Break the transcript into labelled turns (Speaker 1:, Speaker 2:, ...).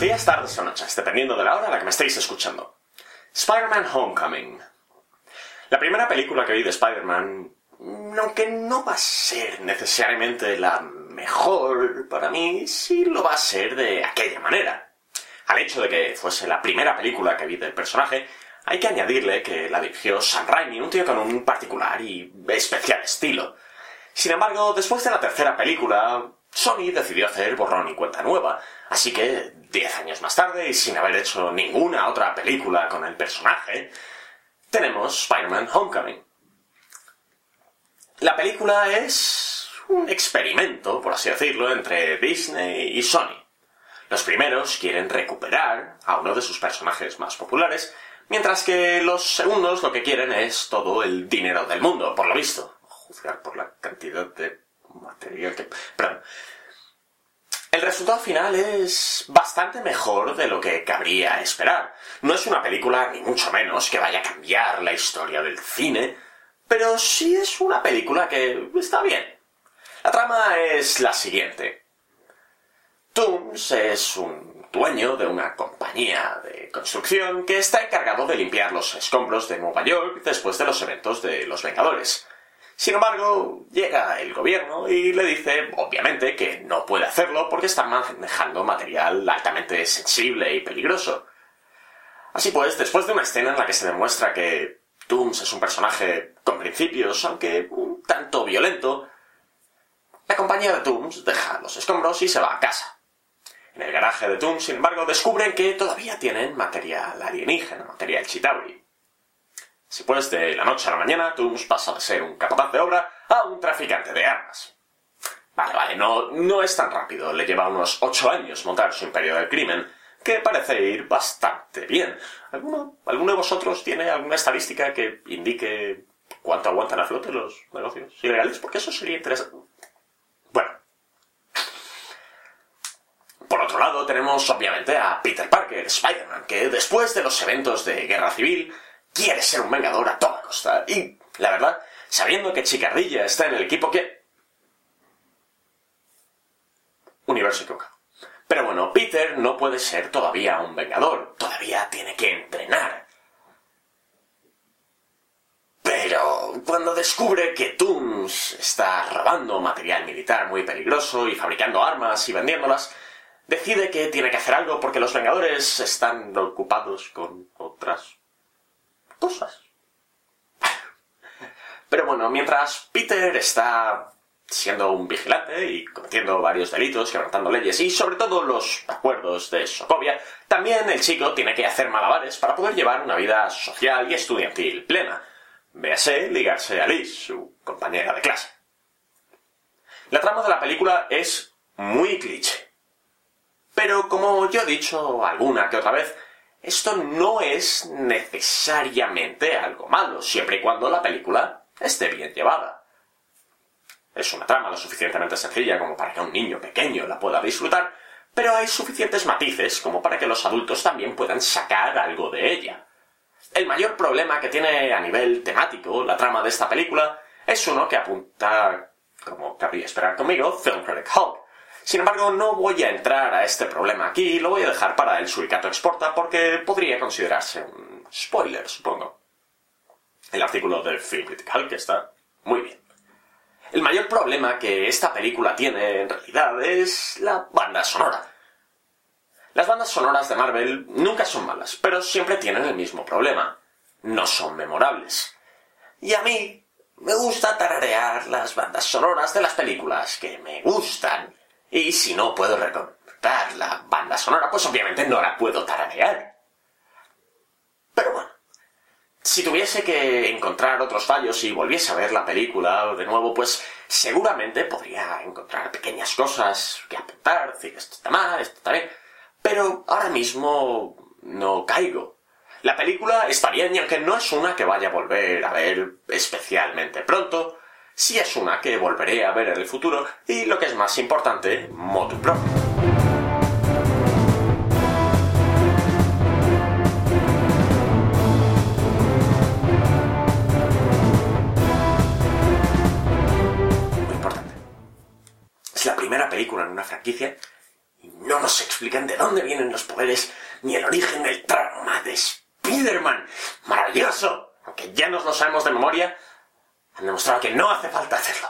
Speaker 1: días, tardes o noches, dependiendo de la hora a la que me estéis escuchando. Spider-Man Homecoming. La primera película que vi de Spider-Man, aunque no va a ser necesariamente la mejor para mí, sí lo va a ser de aquella manera. Al hecho de que fuese la primera película que vi del personaje, hay que añadirle que la dirigió Sam Raimi, un tío con un particular y especial estilo. Sin embargo, después de la tercera película, Sony decidió hacer borrón y cuenta nueva, así que, diez años más tarde y sin haber hecho ninguna otra película con el personaje, tenemos Spider-Man Homecoming. La película es un experimento, por así decirlo, entre Disney y Sony. Los primeros quieren recuperar a uno de sus personajes más populares, mientras que los segundos lo que quieren es todo el dinero del mundo, por lo visto. Juzgar por la cantidad de El resultado final es bastante mejor de lo que cabría esperar. No es una película, ni mucho menos, que vaya a cambiar la historia del cine, pero sí es una película que está bien. La trama es la siguiente. Tooms es un dueño de una compañía de construcción que está encargado de limpiar los escombros de Nueva York después de los eventos de los Vengadores. Sin embargo, llega el gobierno y le dice, obviamente, que no puede hacerlo porque está manejando material altamente sensible y peligroso. Así pues, después de una escena en la que se demuestra que Tooms es un personaje con principios, aunque un tanto violento, la compañía de Tooms deja los escombros y se va a casa. En el garaje de Tooms, sin embargo, descubren que todavía tienen material alienígena, material Chitauri. Si pues de la noche a la mañana Tooms pasa de ser un capataz de obra a un traficante de armas. Vale, vale, no, no es tan rápido. Le lleva unos ocho años montar su imperio del crimen, que parece ir bastante bien. ¿Alguno, ¿Alguno de vosotros tiene alguna estadística que indique cuánto aguantan a flote los negocios ilegales? Porque eso sería interesante. Bueno. Por otro lado, tenemos obviamente a Peter Parker, Spider-Man, que después de los eventos de Guerra Civil quiere ser un vengador a toda costa. Y, la verdad, sabiendo que Chicardilla está en el equipo que... Universo equivocado. Pero bueno, Peter no puede ser todavía un vengador. Todavía tiene que entrenar. Pero cuando descubre que Tooms está robando material militar muy peligroso y fabricando armas y vendiéndolas, decide que tiene que hacer algo porque los Vengadores están ocupados con otras cosas. Pero bueno, mientras Peter está siendo un vigilante y cometiendo varios delitos, quebrantando leyes y sobre todo los acuerdos de Sokovia, también el chico tiene que hacer malabares para poder llevar una vida social y estudiantil plena. Véase ligarse a Liz, su compañera de clase. La trama de la película es muy cliché. Pero como yo he dicho alguna que otra vez, esto no es necesariamente algo malo, siempre y cuando la película esté bien llevada. Es una trama lo suficientemente sencilla como para que un niño pequeño la pueda disfrutar, pero hay suficientes matices como para que los adultos también puedan sacar algo de ella. El mayor problema que tiene a nivel temático la trama de esta película es uno que apunta, como cabría esperar conmigo, Film Critic Hulk, sin embargo, no voy a entrar a este problema aquí, lo voy a dejar para el Suricato Exporta porque podría considerarse un spoiler, supongo. El artículo de Film Critical que está muy bien. El mayor problema que esta película tiene en realidad es la banda sonora. Las bandas sonoras de Marvel nunca son malas, pero siempre tienen el mismo problema. No son memorables. Y a mí me gusta tararear las bandas sonoras de las películas que me gustan y si no puedo recordar la banda sonora, pues obviamente no la puedo tararear. Pero bueno, si tuviese que encontrar otros fallos y volviese a ver la película de nuevo, pues seguramente podría encontrar pequeñas cosas que apuntar, decir esto está mal, esto está bien. Pero ahora mismo no caigo. La película está bien y aunque no es una que vaya a volver a ver especialmente pronto, si es una que volveré a ver en el futuro y lo que es más importante, motu primera película en una franquicia y no nos explican de dónde vienen los poderes ni el origen del trauma de Spider-Man. ¡Maravilloso! Aunque ya nos lo sabemos de memoria, han demostrado que no hace falta hacerlo.